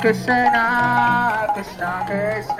qué será, qué será, qué será.